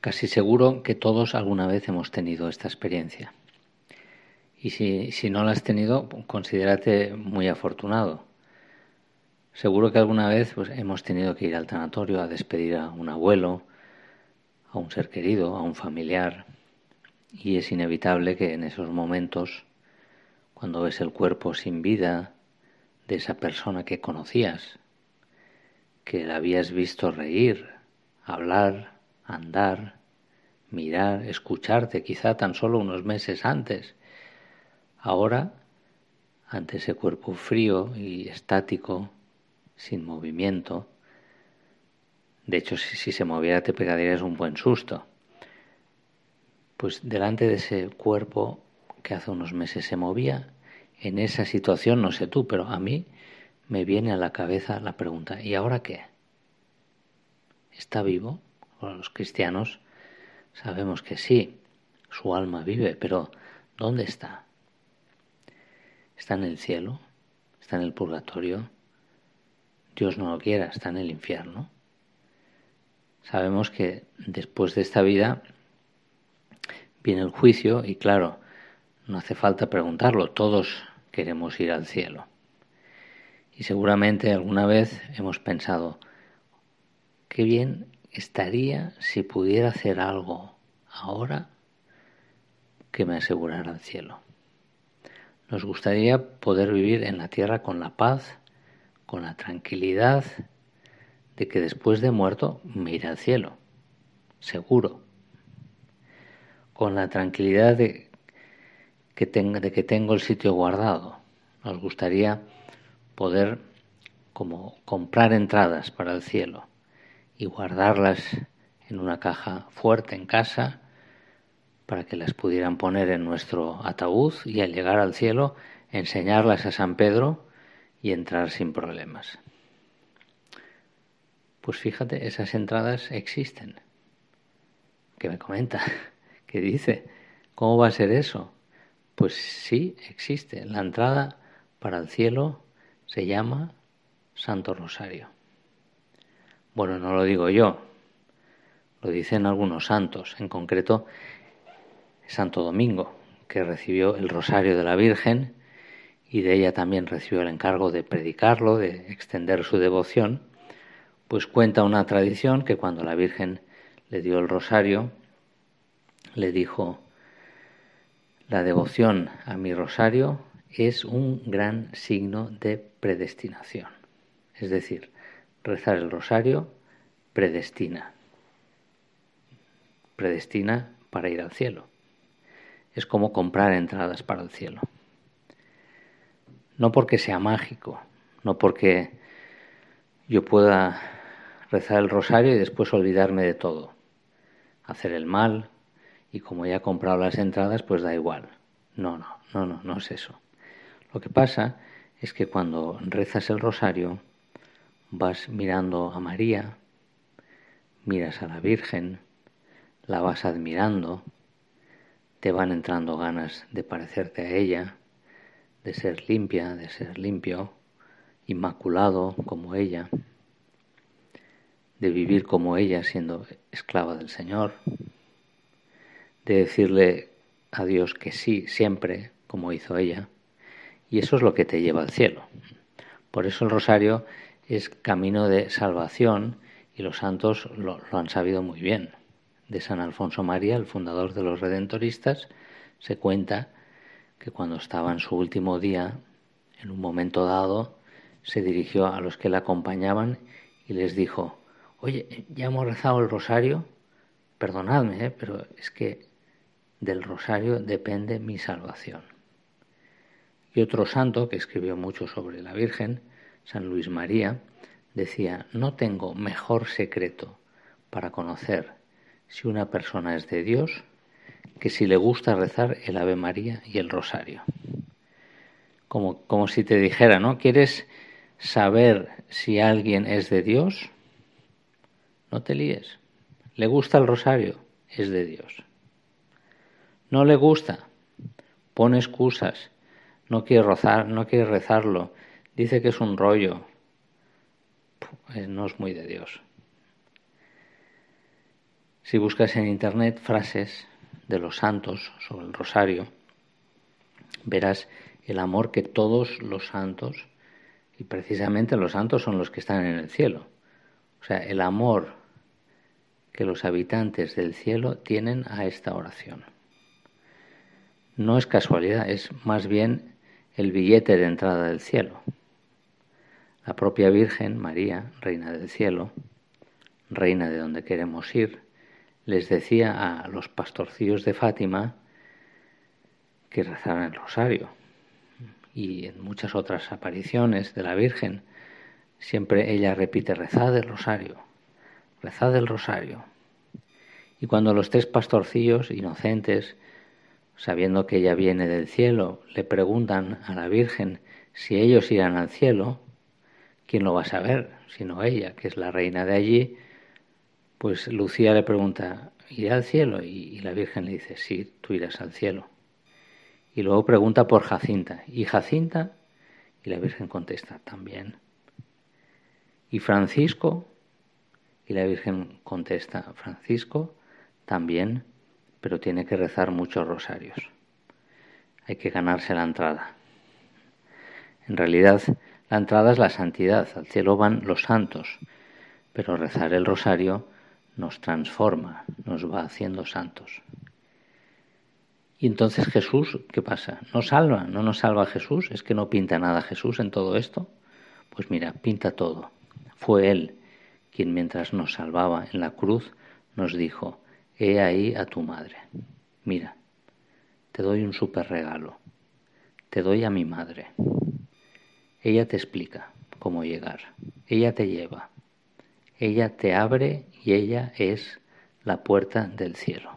Casi seguro que todos alguna vez hemos tenido esta experiencia. Y si, si no la has tenido, considérate muy afortunado. Seguro que alguna vez pues, hemos tenido que ir al tanatorio a despedir a un abuelo, a un ser querido, a un familiar. Y es inevitable que en esos momentos, cuando ves el cuerpo sin vida de esa persona que conocías, que la habías visto reír, hablar, andar, mirar, escucharte quizá tan solo unos meses antes. Ahora, ante ese cuerpo frío y estático, sin movimiento, de hecho si, se moviera te pegarías un buen susto, pues delante de ese cuerpo que hace unos meses se movía, en esa situación, no sé tú, pero a mí me viene a la cabeza la pregunta, ¿y ahora qué? ¿Está vivo? Los cristianos sabemos que sí, su alma vive, pero ¿dónde está? ¿Está en el cielo? ¿Está en el purgatorio? Dios no lo quiera, está en el infierno. Sabemos que después de esta vida viene el juicio y claro, no hace falta preguntarlo, todos queremos ir al cielo. Y seguramente alguna vez hemos pensado, qué bien estaría si pudiera hacer algo ahora que me asegurara el cielo. Nos gustaría poder vivir en la tierra con la paz, con la tranquilidad de que después de muerto me iré al cielo, seguro, con la tranquilidad de que, de que tengo el sitio guardado. Nos gustaría poder como comprar entradas para el cielo y guardarlas en una caja fuerte en casa para que las pudieran poner en nuestro ataúd y al llegar al cielo enseñarlas a San Pedro y entrar sin problemas. Pues fíjate, esas entradas existen. ¿Qué me comenta? ¿Qué dice? ¿Cómo va a ser eso? Pues sí, existe. La entrada para el cielo se llama Santo Rosario. Bueno, no lo digo yo, lo dicen algunos santos, en concreto Santo Domingo, que recibió el rosario de la Virgen y de ella también recibió el encargo de predicarlo, de extender su devoción, pues cuenta una tradición que cuando la Virgen le dio el rosario, le dijo, la devoción a mi rosario es un gran signo de predestinación. Es decir, rezar el rosario predestina. Predestina para ir al cielo. Es como comprar entradas para el cielo. No porque sea mágico, no porque yo pueda rezar el rosario y después olvidarme de todo. Hacer el mal y como ya he comprado las entradas, pues da igual. No, no, no, no, no es eso. Lo que pasa es que cuando rezas el rosario, vas mirando a María, miras a la Virgen, la vas admirando, te van entrando ganas de parecerte a ella, de ser limpia, de ser limpio, inmaculado como ella, de vivir como ella siendo esclava del Señor, de decirle a Dios que sí siempre como hizo ella, y eso es lo que te lleva al cielo. Por eso el rosario es camino de salvación y los santos lo, han sabido muy bien. De San Alfonso María, el fundador de los redentoristas, se cuenta que cuando estaba en su último día, en un momento dado, se dirigió a los que le acompañaban y les dijo, oye, ya hemos rezado el rosario, perdonadme, ¿eh? pero es que del rosario depende mi salvación. Y otro santo que escribió mucho sobre la Virgen, San Luis María, decía, no tengo mejor secreto para conocer si una persona es de Dios que si le gusta rezar el Ave María y el Rosario. Como, como si te dijera, ¿no? ¿Quieres saber si alguien es de Dios? No te líes. ¿Le gusta el Rosario? Es de Dios. ¿No le gusta? Pone excusas. No quiere, rozar, no quiere rezarlo dice que es un rollo, eh, no es muy de Dios. Si buscas en internet frases de los santos sobre el rosario, verás el amor que todos los santos, y precisamente los santos son los que están en el cielo, o sea, el amor que los habitantes del cielo tienen a esta oración. No es casualidad, es más bien el billete de entrada del cielo. La propia Virgen María, Reina del Cielo, Reina de donde queremos ir, les decía a los pastorcillos de Fátima que rezaran el rosario. Y en muchas otras apariciones de la Virgen, siempre ella repite, rezad el rosario, rezad el rosario. Y cuando los tres pastorcillos inocentes, sabiendo que ella viene del cielo, le preguntan a la Virgen si ellos irán al cielo, ¿quién lo va a saber? Sino ella, que es la reina de allí, pues Lucía le pregunta, ¿iré al cielo? Y, la Virgen le dice, sí, tú irás al cielo. Y luego pregunta por Jacinta, ¿y Jacinta? Y la Virgen contesta, también. ¿Y Francisco? Y la Virgen contesta, Francisco también, pero tiene que rezar muchos rosarios. Hay que ganarse la entrada. En realidad, la entrada es la santidad, al cielo van los santos, pero rezar el rosario nos transforma, nos va haciendo santos. Y entonces Jesús, ¿qué pasa? ¿No salva? ¿No nos salva Jesús? ¿Es que no pinta nada Jesús en todo esto? Pues mira, pinta todo. Fue Él quien mientras nos salvaba en la cruz nos dijo, he ahí a tu madre. Mira, te doy un súper regalo. Te doy a mi madre. Ella te explica cómo llegar. Ella te lleva. Ella te abre y ella es la puerta del cielo.